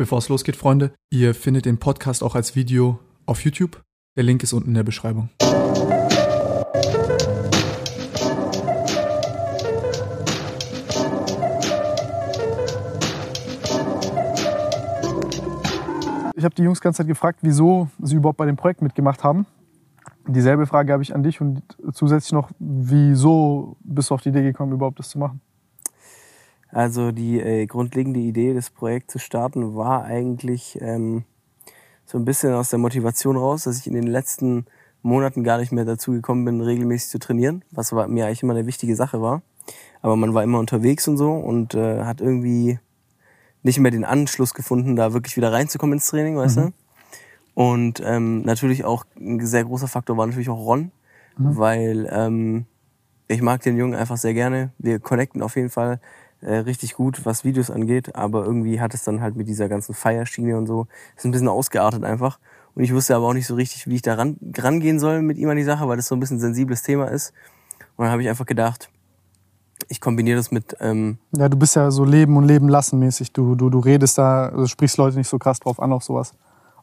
Bevor es losgeht, Freunde, ihr findet den Podcast auch als Video auf YouTube. Der Link ist unten in der Beschreibung. Ich habe die Jungs die ganze Zeit gefragt, wieso sie überhaupt bei dem Projekt mitgemacht haben. Dieselbe Frage habe ich an dich und zusätzlich noch, wieso bist du auf die Idee gekommen, überhaupt das zu machen? Also die äh, grundlegende Idee, das Projekt zu starten, war eigentlich ähm, so ein bisschen aus der Motivation raus, dass ich in den letzten Monaten gar nicht mehr dazu gekommen bin, regelmäßig zu trainieren, was mir eigentlich immer eine wichtige Sache war. Aber man war immer unterwegs und so und äh, hat irgendwie nicht mehr den Anschluss gefunden, da wirklich wieder reinzukommen ins Training, weißt mhm. du? Und ähm, natürlich auch ein sehr großer Faktor war natürlich auch Ron, mhm. weil ähm, ich mag den Jungen einfach sehr gerne. Wir connecten auf jeden Fall äh, richtig gut, was Videos angeht, aber irgendwie hat es dann halt mit dieser ganzen Feierschiene und so, ist ein bisschen ausgeartet einfach. Und ich wusste aber auch nicht so richtig, wie ich da ran, rangehen soll mit ihm an die Sache, weil das so ein bisschen ein sensibles Thema ist. Und dann habe ich einfach gedacht, ich kombiniere das mit. Ähm ja, du bist ja so Leben und Leben lassen mäßig. Du, du, du redest da, also sprichst Leute nicht so krass drauf an auf sowas.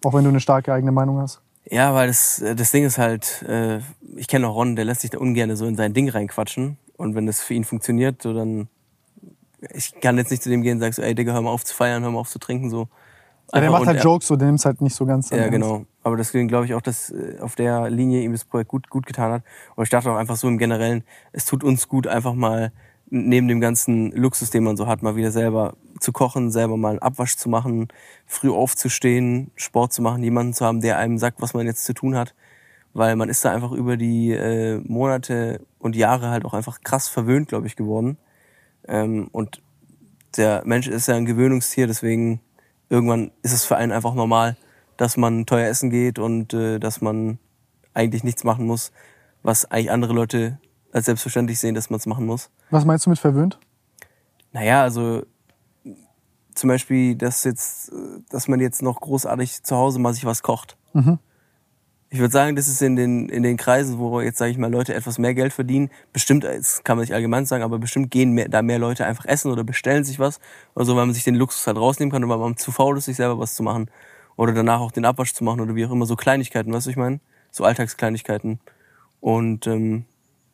Auch wenn du eine starke eigene Meinung hast. Ja, weil das, das Ding ist halt, äh, ich kenne auch Ron, der lässt sich da ungern so in sein Ding reinquatschen. Und wenn das für ihn funktioniert, so dann ich kann jetzt nicht zu dem gehen und sagen so, ey Digga, hör mal auf zu feiern, hör mal auf zu trinken. So. Ja, der macht halt Jokes, so, der nimmt es halt nicht so ganz Ja, genau. Aber deswegen glaube ich auch, dass äh, auf der Linie ihm das Projekt gut, gut getan hat. Und ich dachte auch einfach so im Generellen, es tut uns gut, einfach mal neben dem ganzen Luxus, den man so hat, mal wieder selber zu kochen, selber mal einen Abwasch zu machen, früh aufzustehen, Sport zu machen, jemanden zu haben, der einem sagt, was man jetzt zu tun hat. Weil man ist da einfach über die äh, Monate und Jahre halt auch einfach krass verwöhnt, glaube ich, geworden. Ähm, und der Mensch ist ja ein Gewöhnungstier, deswegen irgendwann ist es für einen einfach normal, dass man teuer essen geht und äh, dass man eigentlich nichts machen muss, was eigentlich andere Leute als selbstverständlich sehen, dass man es machen muss. Was meinst du mit verwöhnt? Naja, also zum Beispiel, dass jetzt, dass man jetzt noch großartig zu Hause mal sich was kocht. Mhm. Ich würde sagen, das ist in den, in den Kreisen, wo jetzt, sage ich mal, Leute etwas mehr Geld verdienen, bestimmt, das kann man nicht allgemein sagen, aber bestimmt gehen mehr, da mehr Leute einfach essen oder bestellen sich was. Oder so, weil man sich den Luxus halt rausnehmen kann und weil man zu faul ist, sich selber was zu machen. Oder danach auch den Abwasch zu machen oder wie auch immer. So Kleinigkeiten, weißt du, ich meine? So Alltagskleinigkeiten. Und, ähm,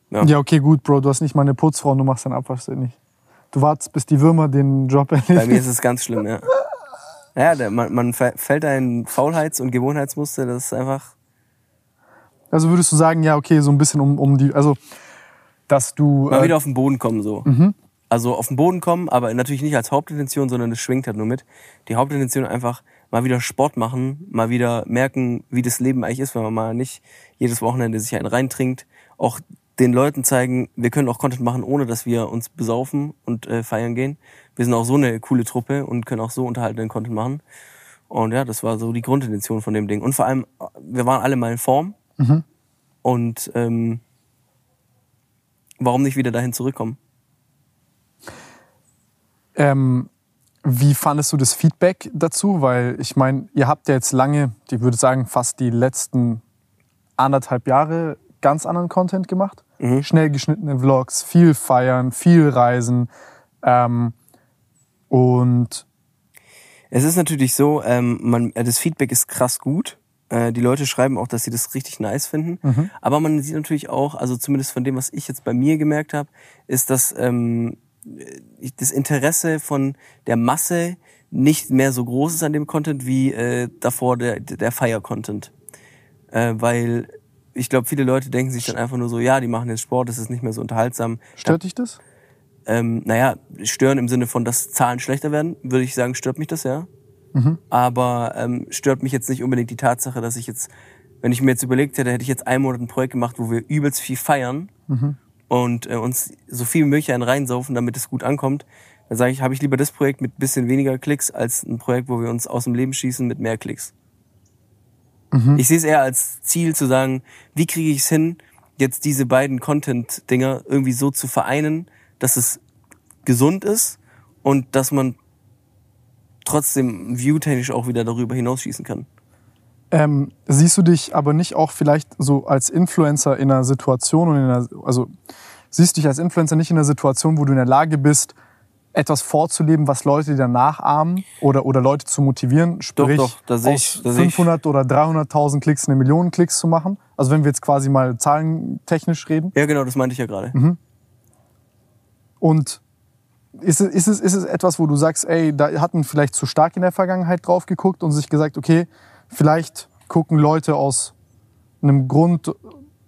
ja. Ja, okay, gut, Bro, du hast nicht mal eine Putzfrau und du machst deinen Abwasch nicht. Du wartest, bis die Würmer den Job erledigen. Bei mir ist es ganz schlimm, ja. Ja, der, man, man fällt da in Faulheits- und Gewohnheitsmuster, das ist einfach also würdest du sagen, ja, okay, so ein bisschen um, um die, also dass du. Mal äh, wieder auf den Boden kommen so. Mhm. Also auf den Boden kommen, aber natürlich nicht als Hauptintention, sondern das schwingt halt nur mit. Die Hauptintention einfach mal wieder Sport machen, mal wieder merken, wie das Leben eigentlich ist, wenn man mal nicht jedes Wochenende sich einen reintrinkt. Auch den Leuten zeigen, wir können auch Content machen, ohne dass wir uns besaufen und äh, feiern gehen. Wir sind auch so eine coole Truppe und können auch so unterhaltenden Content machen. Und ja, das war so die Grundintention von dem Ding. Und vor allem, wir waren alle mal in Form. Mhm. Und ähm, warum nicht wieder dahin zurückkommen? Ähm, wie fandest du das Feedback dazu? Weil ich meine, ihr habt ja jetzt lange, ich würde sagen fast die letzten anderthalb Jahre ganz anderen Content gemacht. Mhm. Schnell geschnittene Vlogs, viel feiern, viel reisen. Ähm, und es ist natürlich so, ähm, man, das Feedback ist krass gut. Äh, die Leute schreiben auch, dass sie das richtig nice finden. Mhm. Aber man sieht natürlich auch, also zumindest von dem, was ich jetzt bei mir gemerkt habe, ist, dass ähm, das Interesse von der Masse nicht mehr so groß ist an dem Content wie äh, davor der, der Fire-Content. Äh, weil ich glaube, viele Leute denken sich dann einfach nur so, ja, die machen jetzt Sport, das ist nicht mehr so unterhaltsam. Stört dich das? Ähm, naja, stören im Sinne von, dass Zahlen schlechter werden, würde ich sagen, stört mich das, ja. Mhm. Aber ähm, stört mich jetzt nicht unbedingt die Tatsache, dass ich jetzt, wenn ich mir jetzt überlegt hätte, hätte ich jetzt einen Monat ein Projekt gemacht, wo wir übelst viel feiern mhm. und äh, uns so viel Milch einen reinsaufen, damit es gut ankommt. Dann sage ich, habe ich lieber das Projekt mit bisschen weniger Klicks als ein Projekt, wo wir uns aus dem Leben schießen mit mehr Klicks. Mhm. Ich sehe es eher als Ziel zu sagen, wie kriege ich es hin, jetzt diese beiden Content-Dinger irgendwie so zu vereinen, dass es gesund ist und dass man trotzdem viewtechnisch auch wieder darüber hinausschießen kann. Ähm, siehst du dich aber nicht auch vielleicht so als Influencer in einer Situation und in einer, also siehst du dich als Influencer nicht in einer Situation, wo du in der Lage bist, etwas vorzuleben, was Leute dir nachahmen oder, oder Leute zu motivieren, sprich doch, sehe aus ich- da sehe ich- 500 oder 300.000 Klicks eine Million Klicks zu machen? Also wenn wir jetzt quasi mal zahlentechnisch reden. Ja, genau, das meinte ich ja gerade. Mhm. Und ist es, ist, es, ist es etwas, wo du sagst, ey, da hatten vielleicht zu stark in der Vergangenheit drauf geguckt und sich gesagt, okay, vielleicht gucken Leute aus einem Grund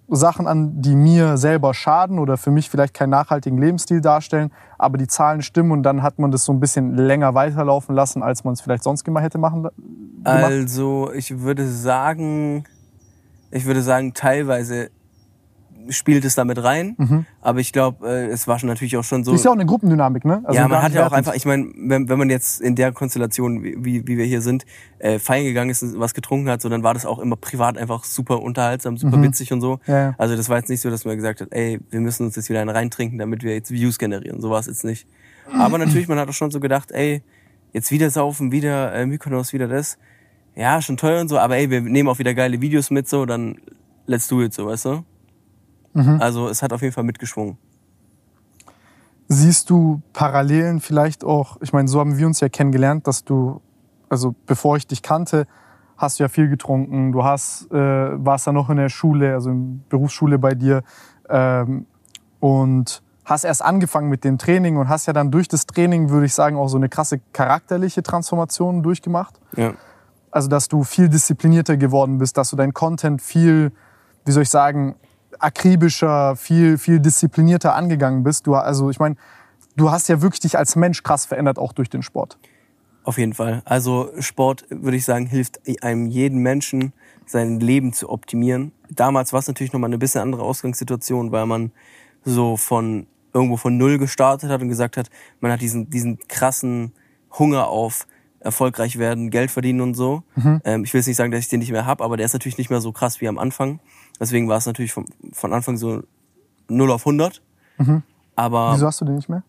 Sachen an, die mir selber schaden oder für mich vielleicht keinen nachhaltigen Lebensstil darstellen, aber die Zahlen stimmen und dann hat man das so ein bisschen länger weiterlaufen lassen, als man es vielleicht sonst gemacht hätte machen gemacht. Also, ich würde sagen, ich würde sagen, teilweise spielt es damit rein, aber ich glaube, äh, es war schon natürlich auch schon so. Ist ja auch eine Gruppendynamik, ne? Also ja, man hat ja auch einfach, ich meine, wenn, wenn man jetzt in der Konstellation, wie, wie wir hier sind, äh, feiern gegangen ist und was getrunken hat, so dann war das auch immer privat einfach super unterhaltsam, super witzig und so. Mhm. Ja, ja. Also das war jetzt nicht so, dass man gesagt hat, ey, wir müssen uns jetzt wieder einen reintrinken, damit wir jetzt Views generieren. So war es jetzt nicht. Aber natürlich, man hat auch schon so gedacht, ey, jetzt wieder saufen, wieder äh, Mykonos, wieder das. Ja, schon teuer und so, aber ey, wir nehmen auch wieder geile Videos mit, so, dann let's do it, so, weißt du? Mhm. Also es hat auf jeden Fall mitgeschwungen. Siehst du Parallelen vielleicht auch, ich meine, so haben wir uns ja kennengelernt, dass du, also bevor ich dich kannte, hast du ja viel getrunken, du hast, äh, warst dann noch in der Schule, also in Berufsschule bei dir ähm, und hast erst angefangen mit dem Training und hast ja dann durch das Training, würde ich sagen, auch so eine krasse charakterliche Transformation durchgemacht. Ja. Also, dass du viel disziplinierter geworden bist, dass du dein Content viel, wie soll ich sagen, akribischer, viel, viel disziplinierter angegangen bist. Du, also, ich meine, du hast ja wirklich dich als Mensch krass verändert, auch durch den Sport. Auf jeden Fall. Also Sport, würde ich sagen, hilft einem jeden Menschen, sein Leben zu optimieren. Damals war es natürlich nochmal eine bisschen andere Ausgangssituation, weil man so von irgendwo von Null gestartet hat und gesagt hat, man hat diesen, diesen krassen Hunger auf erfolgreich werden, Geld verdienen und so. Ähm, ich will jetzt nicht sagen, dass ich den nicht mehr hab, aber der ist natürlich nicht mehr so krass wie am Anfang. Deswegen war es natürlich von, von Anfang so 0 auf 100. Aber Wieso hast du den nicht mehr?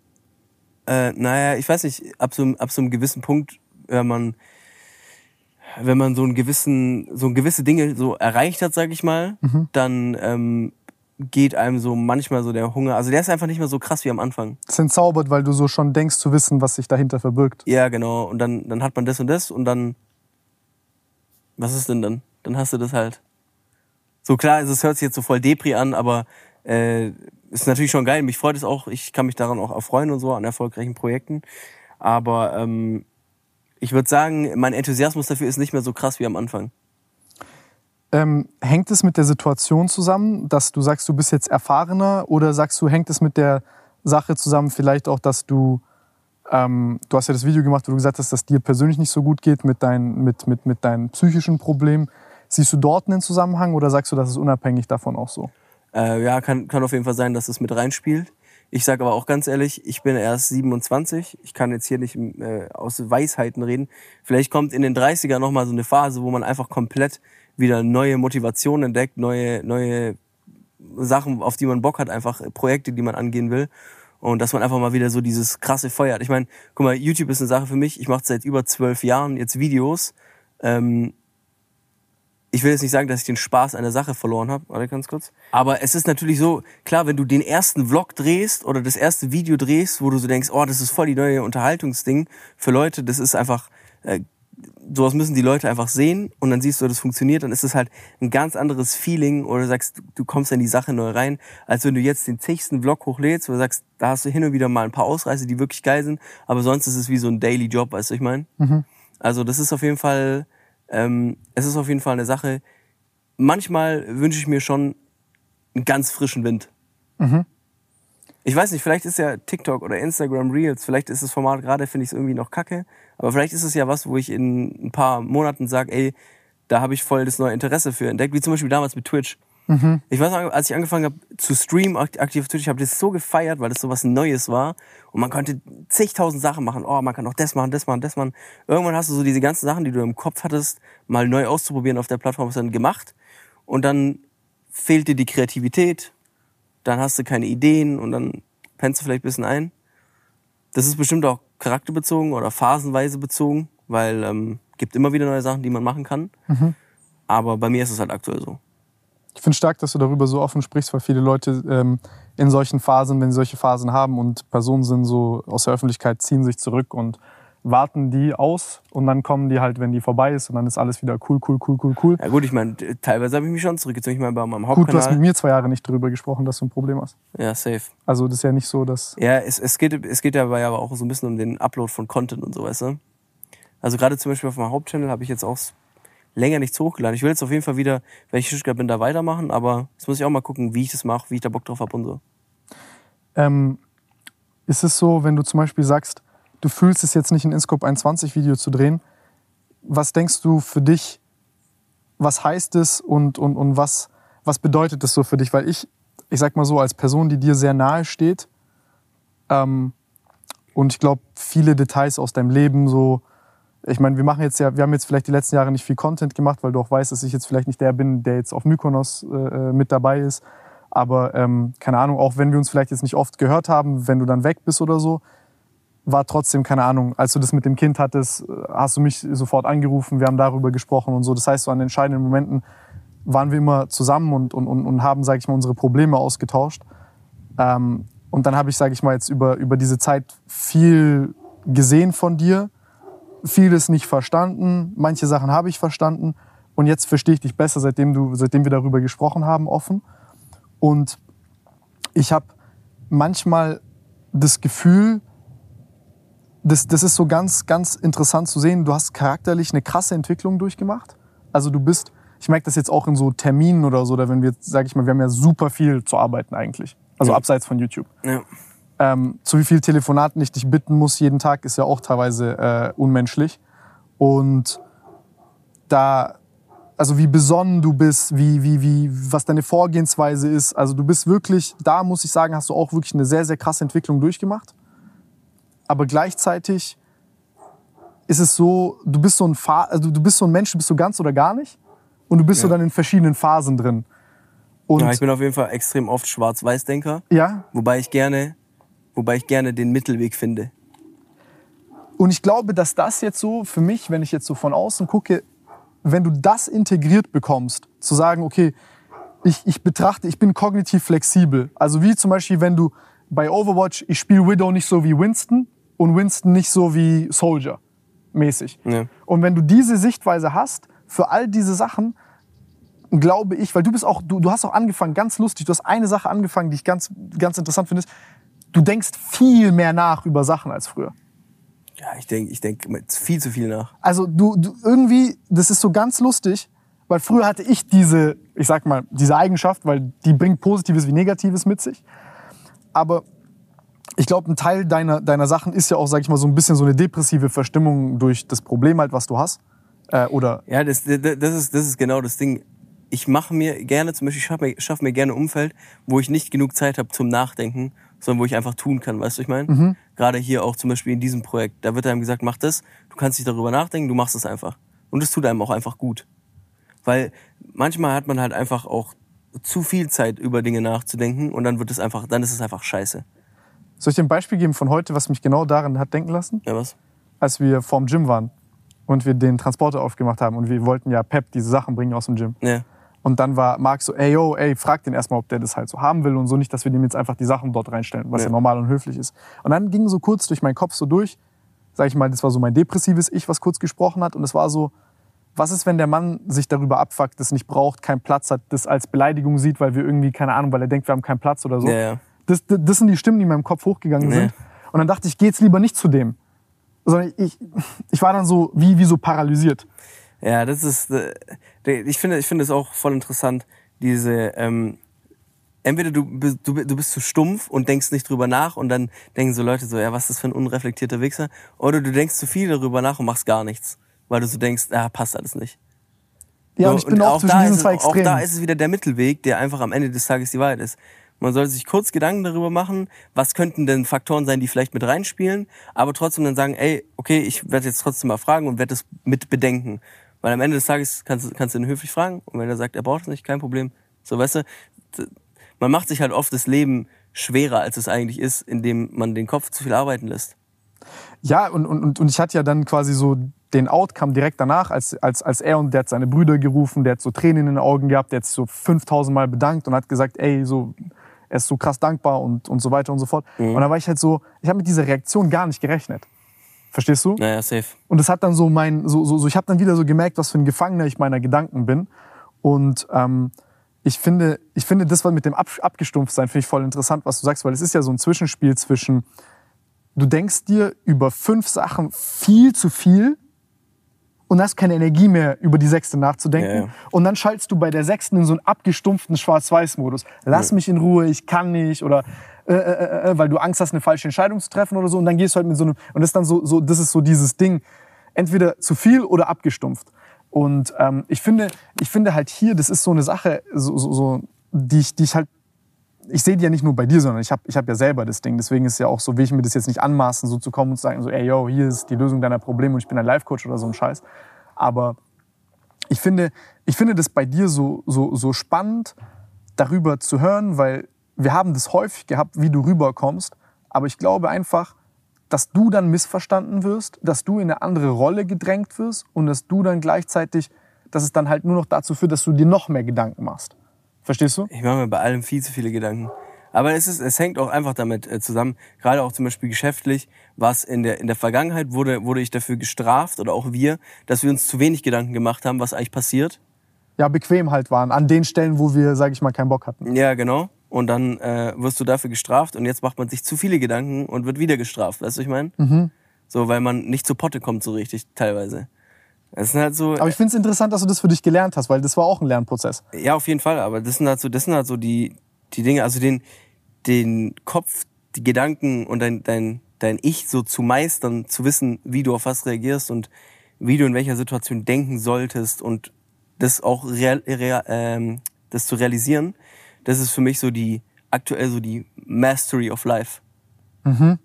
äh, naja, ich weiß nicht, ab so, ab so einem gewissen Punkt, wenn man, wenn man so einen gewissen, so gewisse Dinge so erreicht hat, sag ich mal, dann ähm, geht einem so manchmal so der Hunger. Also der ist einfach nicht mehr so krass wie am Anfang. Das entzaubert, weil du so schon denkst zu wissen, was sich dahinter verbirgt. Ja, genau. Und dann, dann hat man das und das und dann. Was ist denn dann? Dann hast du das halt. So klar, es hört sich jetzt so voll Depri an, aber äh, ist natürlich schon geil. Mich freut es auch. Ich kann mich daran auch erfreuen und so an erfolgreichen Projekten. Aber ähm, ich würde sagen, mein Enthusiasmus dafür ist nicht mehr so krass wie am Anfang. Ähm, hängt es mit der Situation zusammen, dass du sagst, du bist jetzt erfahrener oder sagst du, hängt es mit der Sache zusammen, vielleicht auch, dass du, ähm, du hast ja das Video gemacht, wo du gesagt hast, dass dir persönlich nicht so gut geht mit, dein, mit, mit, mit deinen psychischen Problemen. Siehst du dort einen Zusammenhang oder sagst du, das ist unabhängig davon auch so? Äh, ja, kann, kann auf jeden Fall sein, dass es mit reinspielt. Ich sage aber auch ganz ehrlich, ich bin erst 27. Ich kann jetzt hier nicht äh, aus Weisheiten reden. Vielleicht kommt in den 30er nochmal so eine Phase, wo man einfach komplett wieder neue Motivationen entdeckt, neue, neue Sachen, auf die man Bock hat, einfach Projekte, die man angehen will. Und dass man einfach mal wieder so dieses krasse Feuer hat. Ich meine, guck mal, YouTube ist eine Sache für mich. Ich mache seit über zwölf Jahren jetzt Videos. Ähm, ich will jetzt nicht sagen, dass ich den Spaß an der Sache verloren habe. Warte ganz kurz. Aber es ist natürlich so, klar, wenn du den ersten Vlog drehst oder das erste Video drehst, wo du so denkst, oh, das ist voll die neue Unterhaltungsding für Leute, das ist einfach, äh, sowas müssen die Leute einfach sehen und dann siehst du, das funktioniert, dann ist es halt ein ganz anderes Feeling oder du sagst, du, kommst in die Sache neu rein, als wenn du jetzt den zigsten Vlog hochlädst, du sagst, da hast du hin und wieder mal ein paar Ausreißer, die wirklich geil sind, aber sonst ist es wie so ein Daily Job, weißt du, ich meine? Also das ist auf jeden Fall, ähm, es ist auf jeden Fall eine Sache. Manchmal wünsche ich mir schon einen ganz frischen Wind. Ich weiß nicht, vielleicht ist ja TikTok oder Instagram Reels, vielleicht ist das Format gerade, finde ich es irgendwie noch kacke, aber vielleicht ist es ja was, wo ich in ein paar Monaten sage, ey, da habe ich voll das neue Interesse für entdeckt, wie zum Beispiel damals mit Twitch. Ich weiß noch, als ich angefangen habe zu streamen akt- aktiv auf Twitch, ich habe das so gefeiert, weil das so was Neues war und man konnte zigtausend Sachen machen. Oh, man kann auch das machen, das machen, das machen. Irgendwann hast du so diese ganzen Sachen, die du im Kopf hattest, mal neu auszuprobieren auf der Plattform, hast du dann gemacht und dann fehlt dir die Kreativität, dann hast du keine Ideen und dann pennst du vielleicht ein bisschen ein. Das ist bestimmt auch charakterbezogen oder phasenweise bezogen, weil ähm, gibt immer wieder neue Sachen, die man machen kann. Aber bei mir ist es halt aktuell so. Ich finde stark, dass du darüber so offen sprichst, weil viele Leute ähm, in solchen Phasen, wenn sie solche Phasen haben und Personen sind so aus der Öffentlichkeit, ziehen sich zurück und warten die aus und dann kommen die halt, wenn die vorbei ist und dann ist alles wieder cool, cool, cool, cool, cool. Ja gut, ich meine, teilweise habe ich mich schon zurückgezogen. Ich meine, bei meinem Hauptkanal... Gut, du hast mit mir zwei Jahre nicht darüber gesprochen, dass du ein Problem hast. Ja, safe. Also das ist ja nicht so, dass... Ja, es, es, geht, es geht dabei aber auch so ein bisschen um den Upload von Content und so, weißt du? Also gerade zum Beispiel auf meinem Hauptchannel habe ich jetzt auch länger nichts hochgeladen. Ich will jetzt auf jeden Fall wieder, wenn ich Stuttgart bin, da weitermachen, aber jetzt muss ich auch mal gucken, wie ich das mache, wie ich da Bock drauf habe und so. Ähm, ist es so, wenn du zum Beispiel sagst, du fühlst es jetzt nicht, ein InScope 21 Video zu drehen, was denkst du für dich, was heißt es und, und, und was, was bedeutet das so für dich? Weil ich, ich sag mal so, als Person, die dir sehr nahe steht ähm, und ich glaube, viele Details aus deinem Leben so, ich meine, wir machen jetzt ja, wir haben jetzt vielleicht die letzten Jahre nicht viel Content gemacht, weil du auch weißt, dass ich jetzt vielleicht nicht der bin, der jetzt auf Mykonos äh, äh mit dabei ist. Aber ähm, keine Ahnung, auch wenn wir uns vielleicht jetzt nicht oft gehört haben, wenn du dann weg bist oder so, war trotzdem, keine Ahnung, als du das mit dem Kind hattest, hast du mich sofort angerufen, wir haben darüber gesprochen und so. Das heißt, so an entscheidenden Momenten waren wir immer zusammen und, und, und haben, sage ich mal, unsere Probleme ausgetauscht. Ähm, und dann habe ich, sage ich mal, jetzt über, über diese Zeit viel gesehen von dir, vieles nicht verstanden, manche Sachen habe ich verstanden und jetzt verstehe ich dich besser, seitdem, du, seitdem wir darüber gesprochen haben, offen. Und ich habe manchmal das Gefühl, das, das ist so ganz, ganz interessant zu sehen. Du hast charakterlich eine krasse Entwicklung durchgemacht. Also du bist, ich merke das jetzt auch in so Terminen oder so, oder wenn wir, sage ich mal, wir haben ja super viel zu arbeiten eigentlich. Also ja. abseits von YouTube. Ja. Ähm, zu wie viel Telefonaten ich dich bitten muss jeden Tag, ist ja auch teilweise äh, unmenschlich. Und da also wie besonnen du bist, wie, wie, wie, was deine Vorgehensweise ist. Also du bist wirklich, da muss ich sagen, hast du auch wirklich eine sehr, sehr krasse Entwicklung durchgemacht. Aber gleichzeitig ist es so, du bist so ein, also du bist so ein Mensch, du bist so ganz oder gar nicht. Und du bist ja. so dann in verschiedenen Phasen drin. Und ja, ich bin auf jeden Fall extrem oft Schwarz-Weiß-Denker. Ja. Wobei ich gerne, wobei ich gerne den Mittelweg finde. Und ich glaube, dass das jetzt so für mich, wenn ich jetzt so von außen gucke, wenn du das integriert bekommst, zu sagen, okay, ich, ich betrachte, ich bin kognitiv flexibel. Also wie zum Beispiel, wenn du bei Overwatch, ich spiele Widow nicht so wie Winston und Winston nicht so wie Soldier mäßig. Ja. Und wenn du diese Sichtweise hast für all diese Sachen, glaube ich, weil du bist auch, du, du hast auch angefangen, ganz lustig, du hast eine Sache angefangen, die ich ganz, ganz interessant finde, du denkst viel mehr nach über Sachen als früher. Ja, ich denke ich denk viel zu viel nach. Also du, du irgendwie, das ist so ganz lustig, weil früher hatte ich diese, ich sag mal, diese Eigenschaft, weil die bringt Positives wie Negatives mit sich. Aber ich glaube, ein Teil deiner, deiner Sachen ist ja auch, sag ich mal, so ein bisschen so eine depressive Verstimmung durch das Problem halt, was du hast. Äh, oder ja, das, das, ist, das ist genau das Ding. Ich mache mir gerne, zum Beispiel, ich schaffe mir, schaff mir gerne ein Umfeld, wo ich nicht genug Zeit habe zum Nachdenken sondern wo ich einfach tun kann, weißt du, ich meine? Mhm. Gerade hier auch zum Beispiel in diesem Projekt, da wird einem gesagt, mach das, du kannst nicht darüber nachdenken, du machst es einfach. Und es tut einem auch einfach gut. Weil manchmal hat man halt einfach auch zu viel Zeit über Dinge nachzudenken und dann wird es einfach, dann ist es einfach scheiße. Soll ich dir ein Beispiel geben von heute, was mich genau daran hat denken lassen? Ja, was? Als wir vorm Gym waren und wir den Transporter aufgemacht haben und wir wollten ja Pep diese Sachen bringen aus dem Gym. Ja. Und dann war Marc so, ey, yo, ey, frag den erstmal, ob der das halt so haben will und so nicht, dass wir dem jetzt einfach die Sachen dort reinstellen, was ja, ja normal und höflich ist. Und dann ging so kurz durch meinen Kopf so durch, sag ich mal, das war so mein depressives Ich, was kurz gesprochen hat. Und es war so, was ist, wenn der Mann sich darüber abfuckt, das nicht braucht, keinen Platz hat, das als Beleidigung sieht, weil wir irgendwie, keine Ahnung, weil er denkt, wir haben keinen Platz oder so. Ja, ja. Das, das, sind die Stimmen, die in meinem Kopf hochgegangen sind. Und dann dachte ich, geh jetzt lieber nicht zu dem. Sondern ich, ich war dann so, wie, wie so paralysiert. Ja, das ist, äh, ich finde, ich finde es auch voll interessant, diese, ähm, entweder du, du, du bist zu stumpf und denkst nicht drüber nach und dann denken so Leute so, ja, was ist das für ein unreflektierter Wichser? Oder du denkst zu viel darüber nach und machst gar nichts, weil du so denkst, ja, passt alles nicht. Ja, so, und ich bin und auch, zwischen diesen zwei Extremen. Auch da ist es wieder der Mittelweg, der einfach am Ende des Tages die Wahrheit ist. Man sollte sich kurz Gedanken darüber machen, was könnten denn Faktoren sein, die vielleicht mit reinspielen, aber trotzdem dann sagen, ey, okay, ich werde jetzt trotzdem mal fragen und werde es mit bedenken. Weil am Ende des Tages kannst, kannst du ihn höflich fragen und wenn er sagt, er braucht es nicht, kein Problem. So, weißt du, man macht sich halt oft das Leben schwerer, als es eigentlich ist, indem man den Kopf zu viel arbeiten lässt. Ja, und, und, und ich hatte ja dann quasi so den Outcome direkt danach, als, als, als er und der hat seine Brüder gerufen, der hat so Tränen in den Augen gehabt, der hat sich so 5000 Mal bedankt und hat gesagt, ey, so, er ist so krass dankbar und, und so weiter und so fort. Mhm. Und da war ich halt so, ich habe mit dieser Reaktion gar nicht gerechnet. Verstehst du? Naja, safe. Und das hat dann so mein, so, so, so ich habe dann wieder so gemerkt, was für ein Gefangener ich meiner Gedanken bin. Und ähm, ich finde, ich finde das was mit dem Ab Abgestumpftsein finde ich voll interessant, was du sagst, weil es ist ja so ein Zwischenspiel zwischen, du denkst dir über fünf Sachen viel zu viel und hast keine Energie mehr, über die sechste nachzudenken. Ja. Und dann schaltest du bei der sechsten in so einen abgestumpften Schwarz-Weiß-Modus. Lass ja. mich in Ruhe, ich kann nicht oder äh, äh, äh, äh, weil du Angst hast, eine falsche Entscheidung zu treffen oder so. Und dann gehst du halt mit so einem und das ist dann so, so das ist so dieses Ding, entweder zu viel oder abgestumpft. Und ähm, ich finde, ich finde halt hier, das ist so eine Sache, so, so, so die ich, die ich halt ich sehe die ja nicht nur bei dir, sondern ich habe ich hab ja selber das Ding. Deswegen ist es ja auch so, will ich mir das jetzt nicht anmaßen, so zu kommen und zu sagen, so, ey, yo, hier ist die Lösung deiner Probleme und ich bin ein Life-Coach oder so ein Scheiß. Aber ich finde, ich finde das bei dir so, so, so spannend, darüber zu hören, weil wir haben das häufig gehabt, wie du rüberkommst. Aber ich glaube einfach, dass du dann missverstanden wirst, dass du in eine andere Rolle gedrängt wirst und dass du dann gleichzeitig, dass es dann halt nur noch dazu führt, dass du dir noch mehr Gedanken machst. Verstehst du? Ich mache mir bei allem viel zu viele Gedanken. Aber es, ist, es hängt auch einfach damit äh, zusammen, gerade auch zum Beispiel geschäftlich, was in der, in der Vergangenheit wurde, wurde ich dafür gestraft oder auch wir, dass wir uns zu wenig Gedanken gemacht haben, was eigentlich passiert. Ja, bequem halt waren, an den Stellen, wo wir, sag ich mal, keinen Bock hatten. Ja, genau. Und dann äh, wirst du dafür gestraft und jetzt macht man sich zu viele Gedanken und wird wieder gestraft, weißt du, was ich meine? Mhm. So, weil man nicht zu Potte kommt so richtig, teilweise. Das sind halt so. Aber ich finde es interessant, dass du das für dich gelernt hast, weil das war auch ein Lernprozess. Ja, auf jeden Fall. Aber das sind halt so, das sind halt so die, die Dinge, also den, den Kopf, die Gedanken und dein, dein, dein Ich so zu meistern, zu wissen, wie du auf was reagierst und wie du in welcher Situation denken solltest und das auch real, real, ähm, das zu realisieren, das ist für mich so die aktuell so die Mastery of Life. Mhm.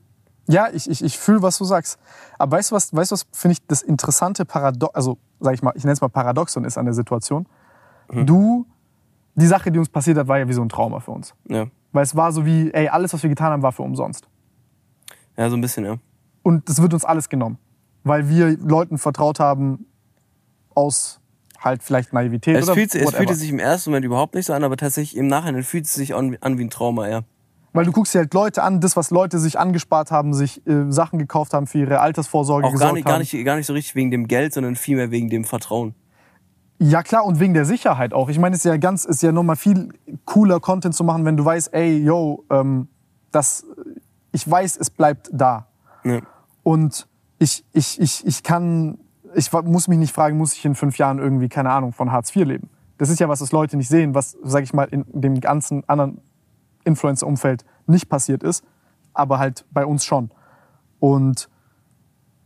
Ja, ich, ich, ich fühle, was du sagst. Aber weißt du, was, weißt, was finde ich das interessante Paradox, also sag ich mal, ich nenne es mal Paradoxon ist an der Situation. Mhm. Du, die Sache, die uns passiert hat, war ja wie so ein Trauma für uns. Ja. Weil es war so wie, ey, alles, was wir getan haben, war für umsonst. Ja, so ein bisschen, ja. Und es wird uns alles genommen. Weil wir Leuten vertraut haben aus halt vielleicht Naivität es oder fühlt, Es fühlte sich im ersten Moment überhaupt nicht so an, aber tatsächlich im Nachhinein fühlt es sich an, an wie ein Trauma, ja. Weil du guckst dir halt Leute an, das, was Leute sich angespart haben, sich äh, Sachen gekauft haben für ihre Altersvorsorge. Auch gar nicht, gar, nicht, gar nicht so richtig wegen dem Geld, sondern vielmehr wegen dem Vertrauen. Ja klar, und wegen der Sicherheit auch. Ich meine, es ist ja ganz, ist ja nochmal viel cooler Content zu machen, wenn du weißt, ey, yo, ähm, das, ich weiß, es bleibt da. Ja. Und ich, ich, ich, ich kann, ich muss mich nicht fragen, muss ich in fünf Jahren irgendwie, keine Ahnung, von Hartz IV leben? Das ist ja was, das Leute nicht sehen, was, sag ich mal, in dem ganzen anderen Influencer-Umfeld nicht passiert ist, aber halt bei uns schon. Und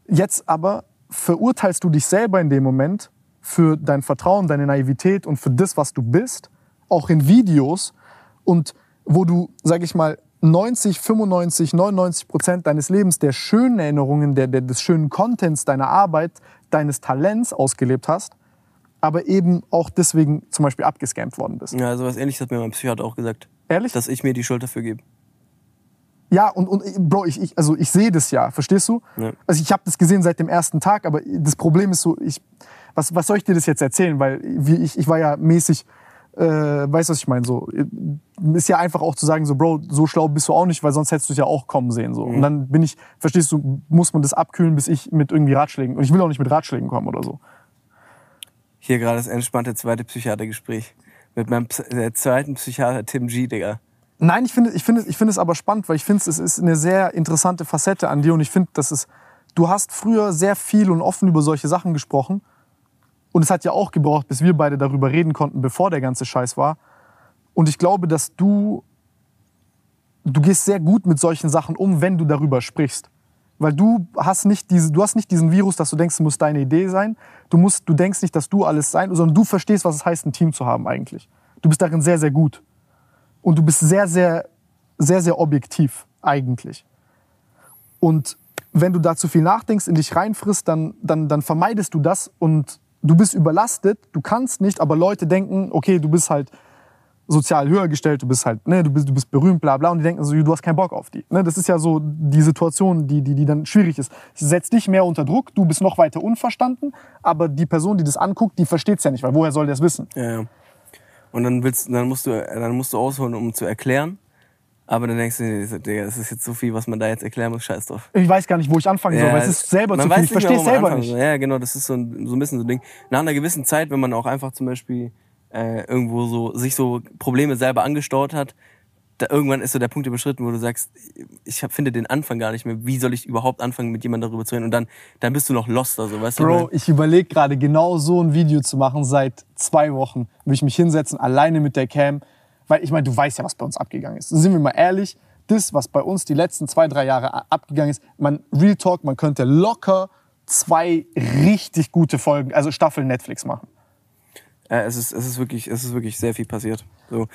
jetzt aber verurteilst du dich selber in dem Moment für dein Vertrauen, deine Naivität und für das, was du bist, auch in Videos und wo du, sag ich mal, 90, 95, 99 Prozent deines Lebens der schönen Erinnerungen, der, der, des schönen Contents deiner Arbeit, deines Talents ausgelebt hast, aber eben auch deswegen zum Beispiel abgescampt worden bist. Ja, also was ähnliches hat mir mein Psychiater auch gesagt. Ehrlich? Dass ich mir die Schuld dafür gebe. Ja, und, und Bro, ich, ich, also ich sehe das ja, verstehst du? Ja. Also ich habe das gesehen seit dem ersten Tag, aber das Problem ist so, ich, was, was soll ich dir das jetzt erzählen? Weil wie ich, ich war ja mäßig, äh, weißt du, was ich meine? So, ist ja einfach auch zu sagen, so, Bro, so schlau bist du auch nicht, weil sonst hättest du es ja auch kommen sehen. So. Mhm. Und dann bin ich, verstehst du, muss man das abkühlen, bis ich mit irgendwie Ratschlägen, und ich will auch nicht mit Ratschlägen kommen oder so. Hier gerade das entspannte zweite Psychiatergespräch. Mit meinem äh, zweiten Psychiater Tim G, Digga. Nein, ich finde ich finde, ich finde es aber spannend, weil ich finde, es ist eine sehr interessante Facette an dir und ich finde, dass es, du hast früher sehr viel und offen über solche Sachen gesprochen und es hat ja auch gebraucht, bis wir beide darüber reden konnten, bevor der ganze Scheiß war. Und ich glaube, dass du, du gehst sehr gut mit solchen Sachen um, wenn du darüber sprichst. Weil du hast nicht diese, du hast nicht diesen Virus, dass du denkst, es muss deine Idee sein. Du musst, du denkst nicht, dass du alles sein, sondern du verstehst, was es heißt, ein Team zu haben eigentlich. Du bist darin sehr, sehr gut. Und du bist sehr, sehr, sehr, sehr objektiv eigentlich. Und wenn du da zu viel nachdenkst, in dich reinfrisst, dann, dann, dann vermeidest du das und du bist überlastet, du kannst nicht, aber Leute denken, okay, du bist halt sozial höher gestellt, du bist halt, ne, du bist, du bist berühmt, bla bla, und die denken so, du hast keinen Bock auf die. Ne, das ist ja so die Situation, die, die, die dann schwierig ist. Es setzt dich mehr unter Druck, du bist noch weiter unverstanden, aber die Person, die das anguckt, die versteht es ja nicht, weil woher soll der es wissen? Ja, ja. Und dann willst, dann musst du, dann musst du ausholen, um zu erklären. Aber dann denkst du, Digga, das ist jetzt so viel, was man da jetzt erklären muss, scheiß drauf. Ich weiß gar nicht, wo ich anfangen soll, weil es ist selber zu viel. Ich verstehe es selber nicht. Soll. Ja, genau, das ist so ein, so ein bisschen so ein Ding. Nach einer gewissen Zeit, wenn man auch einfach zum Beispiel äh, irgendwo so sich so Probleme selber angestaut hat, da irgendwann ist so der Punkt überschritten, wo du sagst, ich hab, finde den Anfang gar nicht mehr. Wie soll ich überhaupt anfangen, mit jemandem darüber zu reden? Und dann, dann bist du noch lost, also, weißt Bro, du? Bro, ich überlege gerade genau so ein Video zu machen seit zwei Wochen. Will ich mich hinsetzen, alleine mit der Cam. Weil ich meine, du weißt ja, was bei uns abgegangen ist. Sind wir mal ehrlich, das, was bei uns die letzten zwei, drei Jahre abgegangen ist, man, Real Talk, man könnte locker zwei richtig gute Folgen, also Staffeln Netflix machen. Äh, es, ist, es, ist wirklich, es ist wirklich sehr viel passiert. So.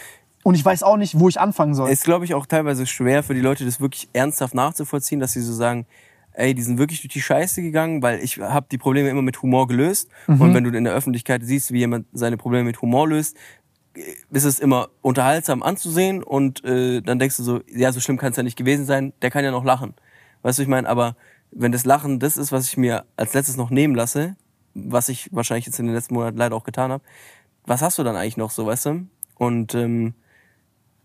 Und ich weiß auch nicht, wo ich anfangen soll. Es ist, glaube ich, auch teilweise schwer für die Leute, das wirklich ernsthaft nachzuvollziehen, dass sie so sagen, ey, die sind wirklich durch die Scheiße gegangen, weil ich habe die Probleme immer mit Humor gelöst. Mhm. Und wenn du in der Öffentlichkeit siehst, wie jemand seine Probleme mit Humor löst, ist es immer unterhaltsam anzusehen und äh, dann denkst du so, ja, so schlimm kann es ja nicht gewesen sein, der kann ja noch lachen. Weißt du, ich meine, aber wenn das Lachen das ist, was ich mir als letztes noch nehmen lasse, was ich wahrscheinlich jetzt in den letzten Monaten leider auch getan habe, was hast du dann eigentlich noch so, weißt du? Und ähm,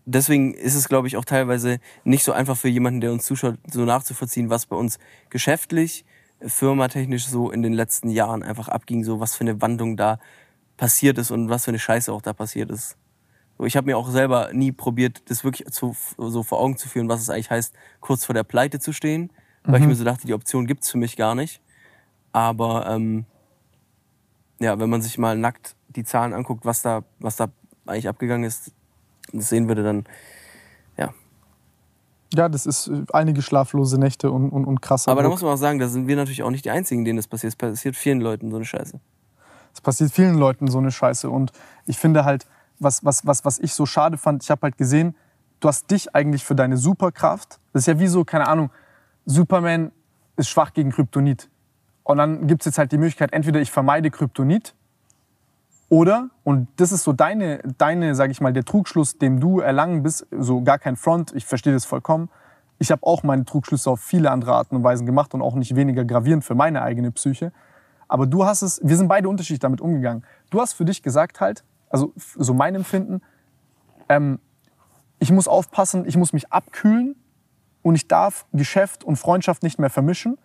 deswegen ist es, glaube ich, auch teilweise nicht so einfach für jemanden, der uns zuschaut, so nachzuvollziehen, was bei uns geschäftlich, firmatechnisch so in den letzten Jahren einfach abging, so was für eine Wandlung da passiert ist und was für eine Scheiße auch da passiert ist. Ich habe mir auch selber nie probiert, das wirklich zu, so vor Augen zu führen, was es eigentlich heißt, kurz vor der Pleite zu stehen, weil mhm. ich mir so dachte, die Option gibt's für mich gar nicht. Aber ähm, ja, wenn man sich mal nackt die Zahlen anguckt, was da, was da eigentlich abgegangen ist, das sehen würde, dann ja. Ja, das ist äh, einige schlaflose Nächte und, und, und krasse. Aber da muss man auch sagen, da sind wir natürlich auch nicht die Einzigen, denen das passiert. Es passiert vielen Leuten so eine Scheiße. Es passiert vielen Leuten so eine Scheiße. Und ich finde halt, was, was, was, was ich so schade fand, ich habe halt gesehen, du hast dich eigentlich für deine Superkraft. Das ist ja wie so, keine Ahnung, Superman ist schwach gegen Kryptonit. Und dann gibt es jetzt halt die Möglichkeit, entweder ich vermeide Kryptonit oder, und das ist so deine, deine sage ich mal, der Trugschluss, dem du erlangen bist, so gar kein Front, ich verstehe das vollkommen. Ich habe auch meine Trugschlüsse auf viele andere Arten und Weisen gemacht und auch nicht weniger gravierend für meine eigene Psyche. Aber du hast es, wir sind beide unterschiedlich damit umgegangen. Du hast für dich gesagt halt, also so mein Empfinden, ähm, ich muss aufpassen, ich muss mich abkühlen und ich darf Geschäft und Freundschaft nicht mehr vermischen.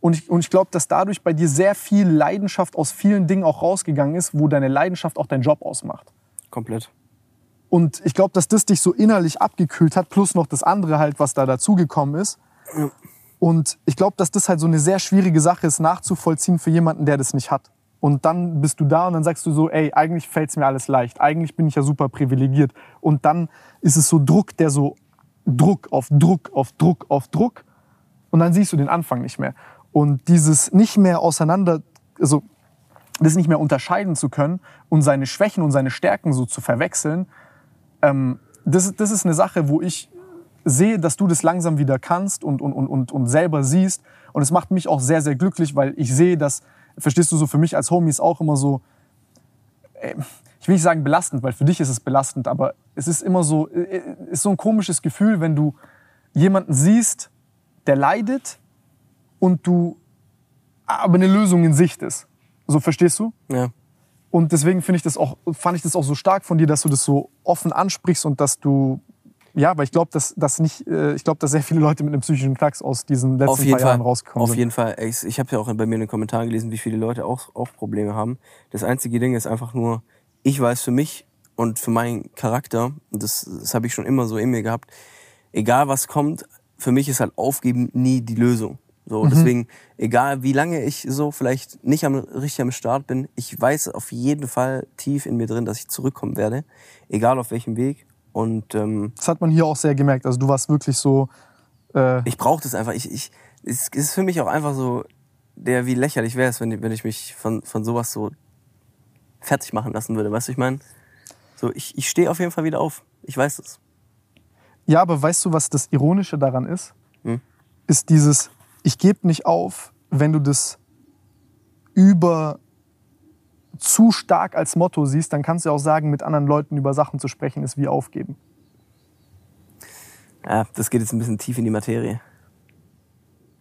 Und ich, und ich glaube, dass dadurch bei dir sehr viel Leidenschaft aus vielen Dingen auch rausgegangen ist, wo deine Leidenschaft auch deinen Job ausmacht. Komplett. Und ich glaube, dass das dich so innerlich abgekühlt hat, plus noch das andere halt, was da dazugekommen ist. Ja. Und ich glaube, dass das halt so eine sehr schwierige Sache ist, nachzuvollziehen für jemanden, der das nicht hat. Und dann bist du da und dann sagst du so, ey, eigentlich fällt's mir alles leicht. Eigentlich bin ich ja super privilegiert. Und dann ist es so Druck, der so Druck auf Druck auf Druck auf Druck. Und dann siehst du den Anfang nicht mehr. Und dieses nicht mehr auseinander, also das nicht mehr unterscheiden zu können und seine Schwächen und seine Stärken so zu verwechseln, ähm, das, das ist eine Sache, wo ich sehe, dass du das langsam wieder kannst und, und, und, und selber siehst. Und es macht mich auch sehr, sehr glücklich, weil ich sehe, dass, verstehst du, so für mich als Homie ist auch immer so, äh, ich will nicht sagen belastend, weil für dich ist es belastend, aber es ist immer so, äh, ist so ein komisches Gefühl, wenn du jemanden siehst, der leidet und du aber eine Lösung in Sicht ist. So verstehst du? Ja. Und deswegen finde ich das auch, fand ich das auch so stark von dir, dass du das so offen ansprichst und dass du ja, weil ich glaube, dass, dass nicht, äh, ich glaube, dass sehr viele Leute mit einem psychischen Knacks aus diesen letzten paar Fall, Jahren rausgekommen auf sind. Auf jeden Fall. Ich, ich habe ja auch bei mir in den Kommentaren gelesen, wie viele Leute auch, auch Probleme haben. Das einzige Ding ist einfach nur, ich weiß für mich und für meinen Charakter, das, das habe ich schon immer so in mir gehabt, egal was kommt, für mich ist halt Aufgeben nie die Lösung. So, mhm. deswegen, egal wie lange ich so vielleicht nicht am, richtig am Start bin, ich weiß auf jeden Fall tief in mir drin, dass ich zurückkommen werde. Egal auf welchem Weg. Und, ähm, das hat man hier auch sehr gemerkt. Also du warst wirklich so. Äh ich brauche das einfach. Ich, ich, es ist für mich auch einfach so, der wie lächerlich wäre es, wenn, wenn ich mich von, von sowas so fertig machen lassen würde. Weißt du, ich meine? So, ich, ich stehe auf jeden Fall wieder auf. Ich weiß es. Ja, aber weißt du, was das Ironische daran ist? Hm? Ist dieses, ich gebe nicht auf, wenn du das über zu stark als Motto siehst, dann kannst du auch sagen, mit anderen Leuten über Sachen zu sprechen, ist wie aufgeben. Ja, das geht jetzt ein bisschen tief in die Materie.